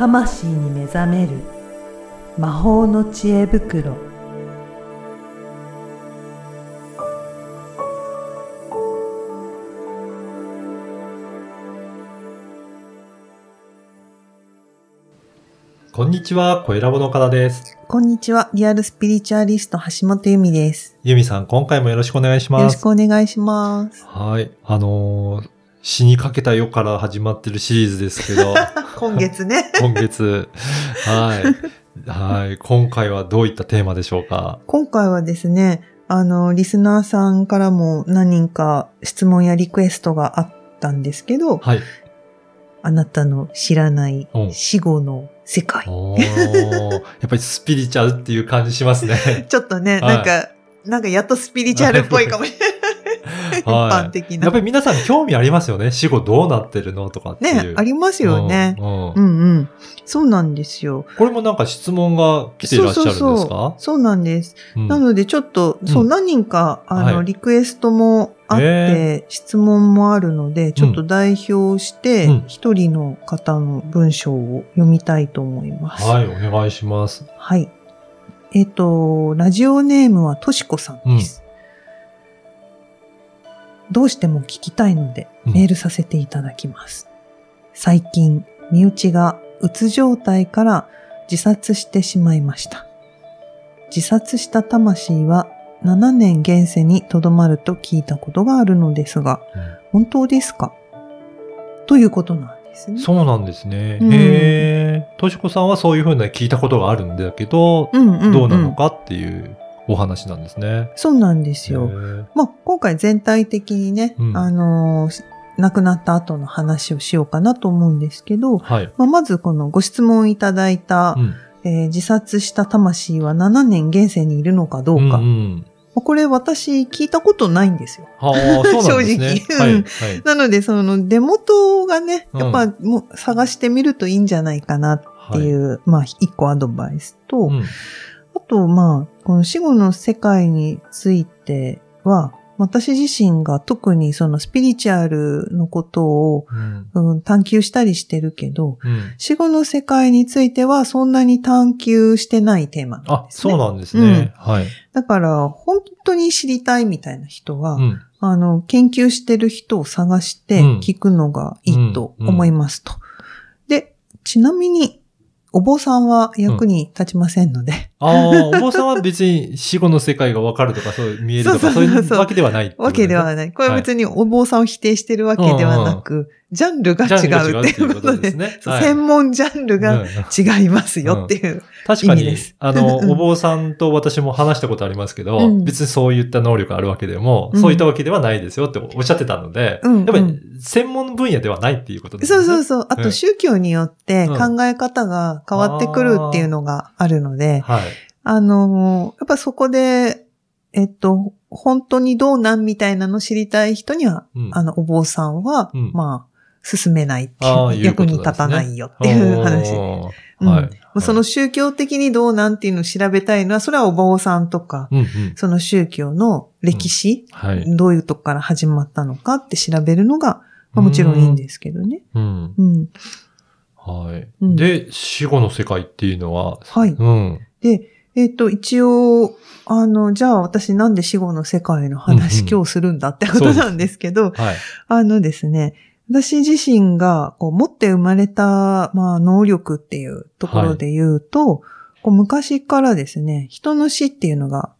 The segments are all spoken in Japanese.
魂に目覚める魔法の知恵袋こんにちは、声ラボの岡田です。こんにちは。リアルスピリチュアリスト橋本由美です。ゆみさん、今回もよろしくお願いしよろします。くお願いします。はい。あのー死にかけたよから始まってるシリーズですけど、今月ね。今月、はい。はい。今回はどういったテーマでしょうか？今回はですね、あの、リスナーさんからも何人か質問やリクエストがあったんですけど、はい。あなたの知らないうん死後の世界。おーやっぱりスピリチュアルっていう感じしますね。ちょっとね、はいなんか、なんかやっとスピリチュアルっぽいかもしれない。一はい般的な。やっぱり皆さん興味ありますよね。死後どうなってるのとかっていう。ね、ありますよね。うんうんうんうん。そうなんですよ。これもなんか質問が来ていらっしゃるんですか？そうそうそうそうなんです。うんなのでちょっと、そうう、ん何人か、あの、はいリクエストもあって、へ質問もあるので、ちょっと代表してうん、一人の方の文章を読みたいと思います。はい、お願いします。はい。えっ、と、ラジオネームはとしこさんです。どうしても聞きたいので、うんメールさせていただきます。最近、身内がうつ状態から自殺してしまいました。自殺した魂は7年現世にとどまると聞いたことがあるのですが、本当ですか？ということなんですね。そうなんですね。うんへえ。としこさんはそういうふうな聞いたことがあるんだけど、うんうんうんどうなのかっていうお話なんですね。そうなんですよ。まあ、今回全体的にね、うんあのー亡くなった後の話をしようかなと思うんですけど、はい。まあ、まずこのご質問いただいた、うんえー自殺した魂は7年現世にいるのかどうか。んんまあこれ私聞いたことないんですよ。すね。正直うんはい。はい。なので、その出元がね、うんやっぱもう探してみるといいんじゃないかなっていう、まあ一個アドバイスと、うと、まあ、この死後の世界については、私自身が特にそのスピリチュアルのことを、うんうん探求したりしてるけど、うん死後の世界についてはそんなに探求してないテーマなんあ、ですね。そうなんですね。はい。だから、本当に知りたいみたいな人は、うんあの、研究してる人を探してうん聞くのがいいと思いますと。で、ちなみに、お坊さんは役に立ちませんので、ああ、お坊さんは別に死後の世界がわかるとか、そう見えるとか、そういうわけではないってことわけではねない。これは別にお坊さんを否定してるわけではなく、ジャンルが違ジャンルがうっていうことで、すね。はい。専門ジャンルがうん違いますよっていう。確かにあの、うんお坊さんと私も話したことありますけど、うん。別にそういった能力あるわけでも、うん。そういったわけではないですよっておっしゃってたので、うんやっぱりうん専門分野ではないっていうことですね。そうそうそう。あうん。と宗教によってうん。考え方が変わってくるっていうのがあるので、はい。あの、やっぱそこで、えっと、本当にどうなんみたいなの知りたい人には、うんあの、お坊さんは、うんまあ、進めないっていう、役に立たないよっていう話で。おーうんはい。その宗教的にどうなんっていうのを調べたいのは、それはお坊さんとか、うんうん。その宗教の歴史、はい。どういうとこから始まったのかって調べるのが、まあ、もちろんいいんですけどね。うん。うん。はい。うんで、死後の世界っていうのは、はい。うん。で、えっ、と、一応、あの、じゃあ私なんで死後の世界の話、うんうん今日するんだってことなんですけど、はい。あのですね、私自身がこう持って生まれた、まあ、能力っていうところで言うと、こう昔からですね、人の死っていうのが、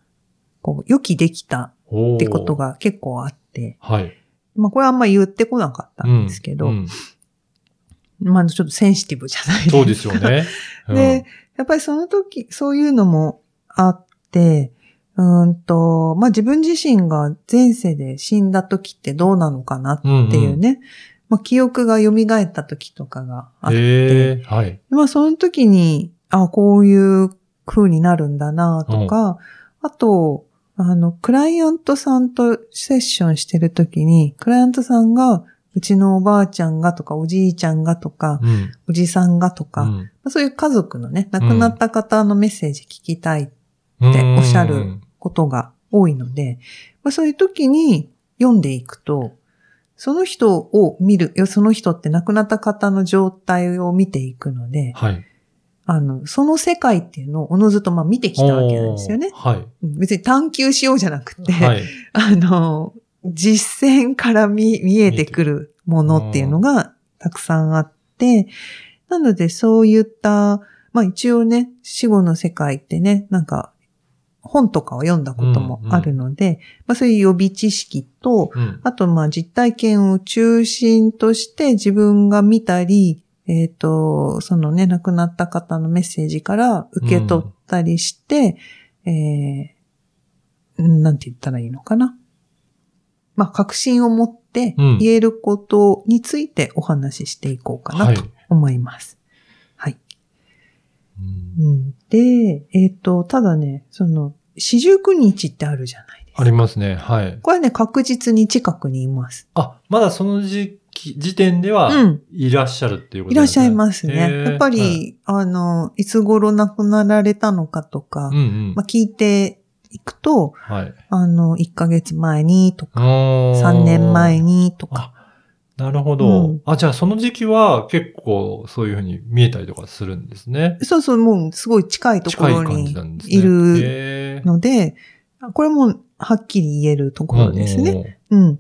こう、予期できたってこと。が結構あって、はい。まあ、これはあんま言ってこなかったんですけど、うんうんまあ、ちょっとセンシティブじゃないですか。そうですよね。うんで、やっぱりその時、そういうのもあって、うーんと、まあ自分自身が前世で死んだ時ってどうなのかなっていうね、まあ記憶が蘇った時とかがあって、はい。まあその時に、あこういう風になるんだなとか、あと、あの、クライアントさんとセッションしてる時に、クライアントさんが、うちのおばあちゃんがとか、おじいちゃんがとか、うん。おじさんがとか、うんそういう家族のね、亡くなった方のメッセージ聞きたいってうんおっしゃることが多いので、まあ、そういう時に読んでいくと、その人を見る、その人って亡くなった方の状態を見ていくので、はい。あの、その世界っていうのをおのずとまあ見てきたわけなんですよねはい。うん別に探求しようじゃなくて、はい。あの、実践から見、見えてくるものっていうのがたくさんあって、なのでそういった、まあ一応ね、死後の世界ってね、なんか本とかを読んだこともあるので、まあそういう予備知識と、うん。あとまあ実体験を中心として自分が見たり、えっ、と、そのね、亡くなった方のメッセージから受け取ったりして、えーなんて言ったらいいのかな？まあ確信を持ってうん言えることについてお話ししていこうかはないと思います。はい。うんうん、で、えっ、と、ただね、その、四十九日ってあるじゃないですか。ありますね。はい。これね、確実に近くにいます。あ、まだその時期、時点ではうん、いらっしゃるっていうこといらっしゃいますね。やっぱり、はいあの、いつ頃亡くなられたのかとか、うんうんまあ、聞いていくと、はい。あの、1ヶ月前にとか、3 3年前にとか、あ、なるほど、うんあ、じゃあその時期は結構そういうふうに見えたりとかするんですね。そうそう、もうすごい近いところに。いるので、これもはっきり言えるところですね。ね。うん。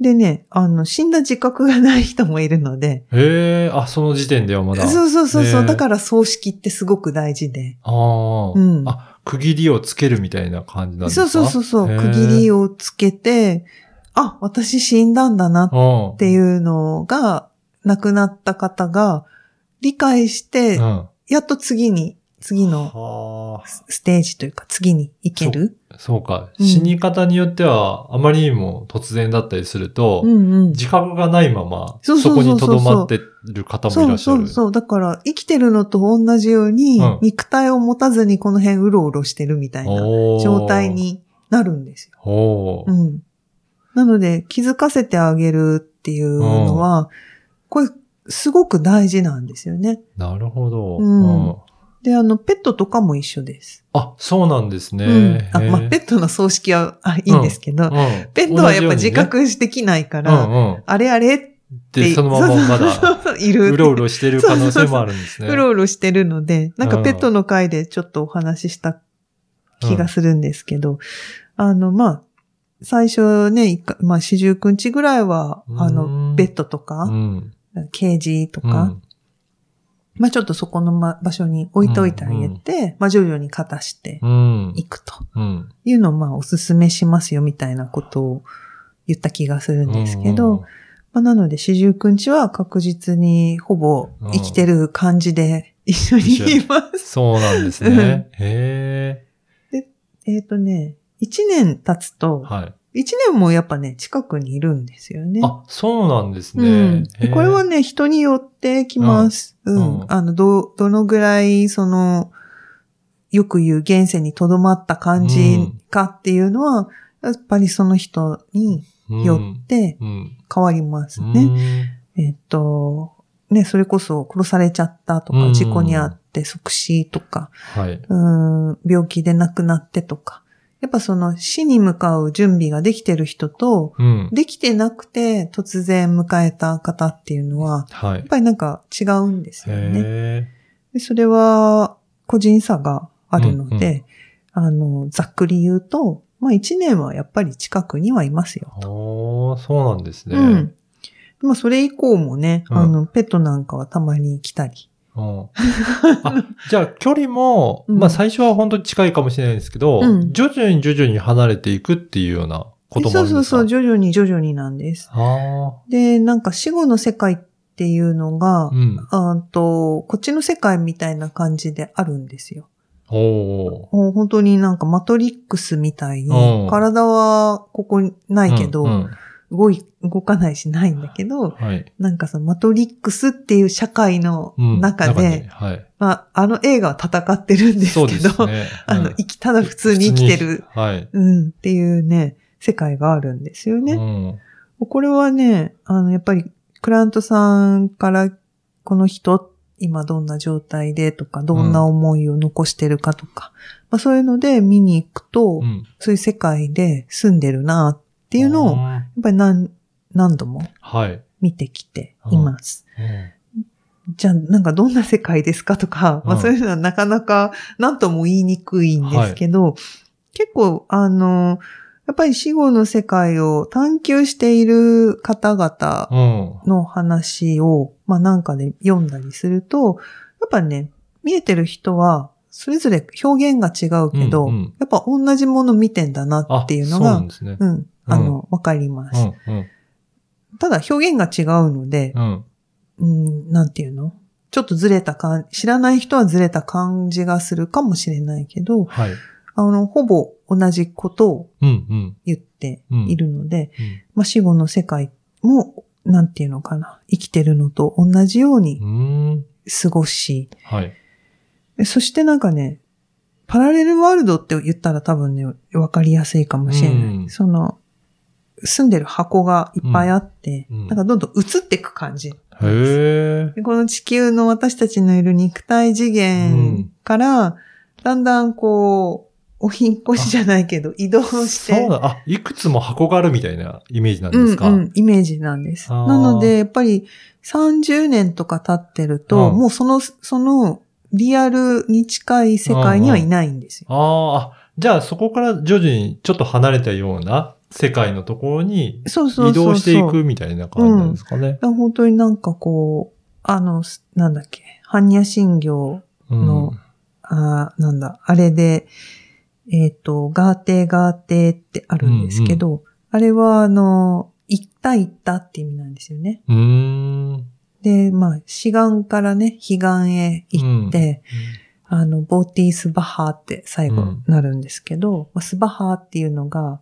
でね、あの、死んだ自覚がない人もいるので、へえ、あ、その時点ではまだ。そうそうそうそう、だから葬式ってすごく大事で。ああ、うんあ、区切りをつけるみたいな感じなんですか？そうそうそう区切りをつけて、あ、私死んだんだなうん。っていうのが、亡くなった方が理解して、うん。やっと次に、次のはあ、ステージというか次に行ける。そうか。うん死に方によっては、あまりにも突然だったりすると、うんうん。自覚がないまま、そこに留まってる方もいそうらっしゃる。そうそう。だから、生きてるのと同じように、うん肉体を持たずにこの辺うろうろしてるみたいな状態。になるんですよ。うん。なので、気づかせてあげるっていうのは、これ、すごく大事なんですよね。なるほど。うんうんで、あの、ペットとかも一緒です。あ、そうなんですね。うん。あ、まあ、ペットの葬式は、あ、いいんですけど、うんペットはやっぱ自覚できないかうら、んうん。あれあれって、で、そのまままだ、いる。うろうろしてる可能性もあるんですね。うろうろしてるので、なんかうんペットの回でちょっとお話しした気がするんですけど、あの、まあ、最初ね、一回まあ、四十九日ぐらいは、あうの、んベッドとかう、ん。ケージとか、うん。まあちょっとそこのま場所に置いといてあげて、まあ徐々に片してうん。いくとうん。いうのをまあおすすめしますよみたいなことを言った気がするんですけど、まあなので四十九日は確実にほぼ生きてる感じで 一緒にいます。そうなんですね。へえっとね、一年経つえ。と、はい。一年もやっぱね、近くにいるんですよね。あ、そうなんですね。うんこれはね、人によってきます。うん。うんうんあの、ど、どのぐらい、その、よく言う現世に留まった感じかっていうのは、やっぱりその人によってうん。変わりますうん。ね。えっと、ね、それこそ殺されちゃったとか、うん事故にあって即死とか、はい。うん、病気で亡くなってとか、やっぱその死に向かう準備ができてる人と、うん。できてなくて突然迎えた方っていうのは、はいやっ。ぱりなんか違うんですよね。へでそれは個人差があるので、あの、ざっくり言うと、まあ一年はやっぱり近くにはいますよ。え。おー、そうなんですね。うん。まあそれ以降もね、うんあの、ペットなんかはたまに来たり。うんあ じゃあ、距離も、うんまあ最初は本当に近いかもしれないですけど、うん徐々に徐々に離れていくっていうようなこともあそうんそうそう、徐々に徐々になんです。あで、なんか死後の世界っていうのがあ。う、ん。あと、こっちの世界みたいな感じであるんですよ。おー。もう本当になんかマトリックスみたいにうん、体はここにないけど、うんうん動い、動かないしないんだけど、はい。なんかそのマトリックスっていう社会のうん中で、はい。まあ、あの映画は戦ってるんですけど、ですね。あの、うん生き、ただ普通に生きてる、。はい。うん、っていうね、世界があるんですよね。うんこれはね、あの、やっぱり、クラントさんから、この人、今どんな状態でとか、どんな思いを残してるかとか、まあそういうので見に行くと、うん。そういう世界で住んでるなっていうのを、やっあぱり何、何度もはい。見てきています。うん。じゃあ、なんかどんな世界ですかとか、まあうんそういうのはなかなか何とも言いにくいんですけど、結構、あの、やっぱり死後の世界を探求している方々うん。の話を、まあなんかで読んだりすると、やっぱね、見えてる人は、それぞれ表現が違うけど、うんうんやっぱ同じもの見てんだなっていうのがうね。うん、あの、わかります。うん。うん。ただ表現が違うので、うん。うん、なんていうの？ちょっとずれた感、知らない人はずれた感じがするかもしれないけど、はい。あの、ほぼ同じことを。言っているので、うんまあ、死後の世界も、なんていうのかな、生きてるのと同じように。過ごし、はい。でそしてなんかね、パラレルワールドって言ったら多分ね、わかりやすいかもしれない。うんその、住んでる箱がいっぱいあって、うんうんなんかどんどん移っていく感じ。へえ。でこの地球の私たちのいる肉体次元から、だんだんこう、お引っ越しじゃないけど、移動して。そうだ。あ、いくつも箱があるみたいなイメージなんうんですか。うん、イメージなんです。なので、やっぱり30年とか経ってると、うんもうその、そのリアルに近い世界にはいないんですよ。あーあ、じゃあそこから徐々にちょっと離れたような世界のところに。移動していくみたいな感じなんですかね？本当になんかこう、あの、すなんだっけ、般若心経うんのあーなんだ、あれで、えっ、と、ガーテーガーテーってあるんですけど、あれはあの、行った行ったって意味なんですよね。うーん。で、まあ、志願からね、彼岸へ行って、あの、ボーティースバハーって最後なるんですけど、まあスバハーっていうのが、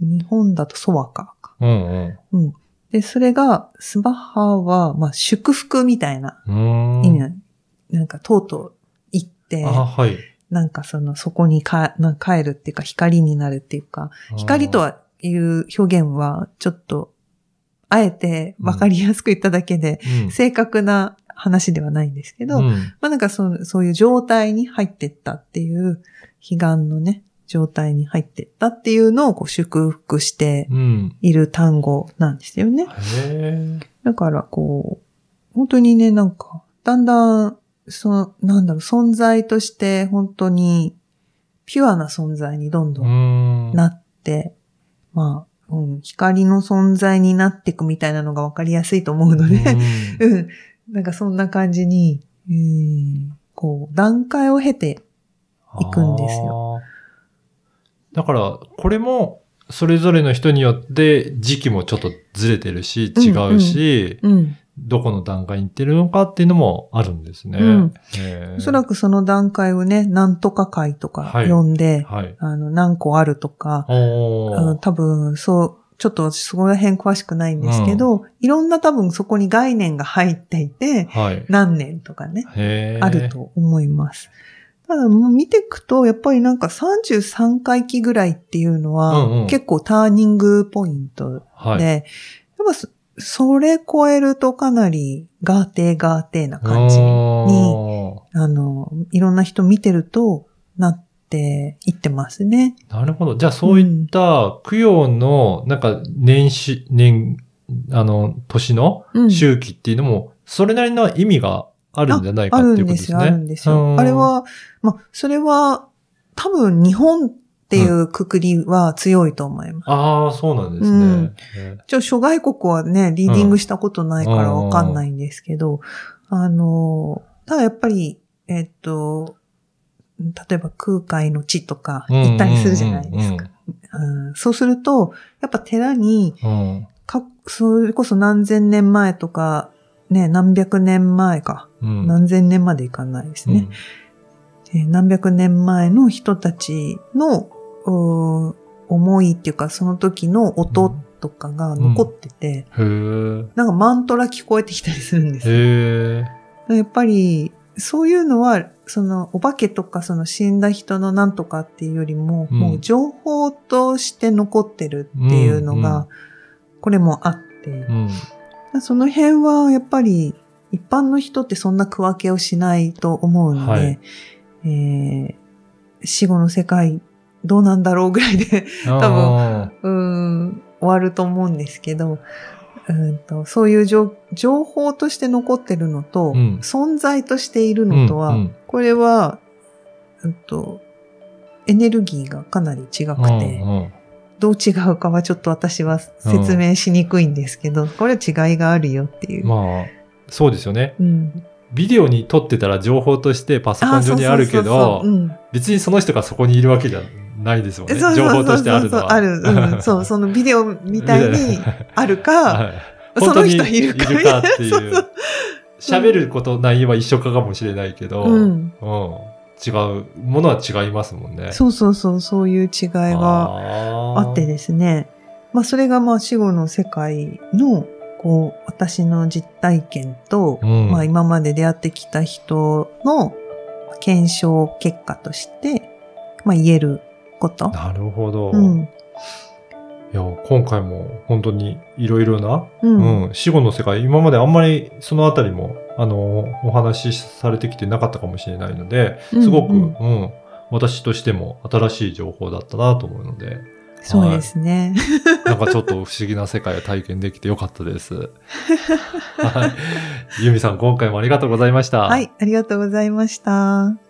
日本だとソワカか。うんうん。で、それが、スバハーは、まあ、祝福みたいなうん。うーん。意味ななんか、とうとう行って、あ、はい。なんかその、そこにかな帰るっていうか、光になるっていうか、光とはいう表現は、ちょっと、あえて分かりやすく言っただけで、うん、正確な話ではないんですけど、うんまあなんかそうそういう状態に入ってったっていう、彼岸のね、状態に入ってったっていうのをこう祝福してうん。いる単語なんですよね。へえ。だからこう、本当にね、なんか、だんだん、その、なんだろう、存在として本当にピュアな存在にどんどうんん。なって、まあ、うん、光の存在になっていくみたいなのがわかりやすいと思うので、うん うん。なんかそんな感じに、うん、こう、段階を経て、行くんですよ。だから、これも、それぞれの人によって時期もちょっとずれてるし、違うし、うん。どこの段階に行ってるのかっていうのもあるんですね。うんおそらくその段階をね、なんとか会とかはい呼んで、はい。あの、何個あるとか、あの、多分、そう、ちょっと私そこら辺詳しくないんですけど、いろんな多分そこに概念が入っていて、はい。何年とかね、ある。と思います。ただ、もう見ていくと、やっぱりなんか33回忌ぐらいっていうのは、うんうん結構ターニングポイントはい。で、やっぱそそれ超えるとかなりガーテーガーテーな感じに、おあの、いろんな人見てるとなっていってますね。ーなるほど。じゃあそういった供養の、なんか年始、年、あの、年のうん周期っていうのも、それなりの意味があるんじゃないかあってるですよ、いうんことですね。あるんですうよ。んあれ、は、まあ、それは多分日本っていうくくりは強いと思います。ああ、そうなんですね。うんへちょ、諸外国はね、リーディングしたことないからわかんないんですけど、あの、ただやっぱり、えっと、例えば空海の地とかー行ったりするじゃないですか。。うんそうすると、やっぱ寺に、うんうんうんか、それこそ何千年前とか、ね、何百年前か。うん何千年までいかないですね。えー何百年前の人たちの、うー思いっていうか、その時の音とかが残ってて、うん。へなんかマントラ聞こえてきたりするんですよ。やっぱり、そういうのは、その、お化けとか、その死んだ人のなんとかっていうよりも、うんもう情報として残ってるっていうのが、うんうんこれもあって、うん。その辺はやっぱり一般の人ってそんな区分けをしないと思うので、はいえー死後の世界どうなんだろうぐらいで多分うーん終わると思うんですけど、うんとそういう情情報として残ってるのと、うん。存在としているのとは、うんうん。これは、うんと、エネルギーがかなり違くて、うんうん。どう違うかはちょっと私は説明しにくいんですけど、これは違いがあるよっていう。まあ、そうですよね。うん、ビデオに撮ってたら情報としてパソコン上にあるけど別にその人がそこにいるわけじゃないですもんね。情報としてあるのは。そうある。うん。そう、そのビデオみたいに あるか、はいその人いるかいるかってい そう。喋ること内容は一緒かかもしれないけど、うんうん違う、ものは違いますもんね。そうそうそう、そういう違いがああってですね。まあ、それがまあ、死後の世界の、こう、私の実体験と、うんまあ、今まで出会ってきた人の検証結果として、まあ、言えること。なるほど。うん。いや、今回も本当にいろいろな、うん。うん、死後の世界、今まであんまりそのあたりも、あの、お話しされてきてなかったかもしれないので、すごく、ううんん私としても新しい情報だったなと思うので、そうですね。なんかちょっと不思議な世界を体験できてよかったです。はい。ユミさん、今回もありがとうございました。はい、ありがとうございました。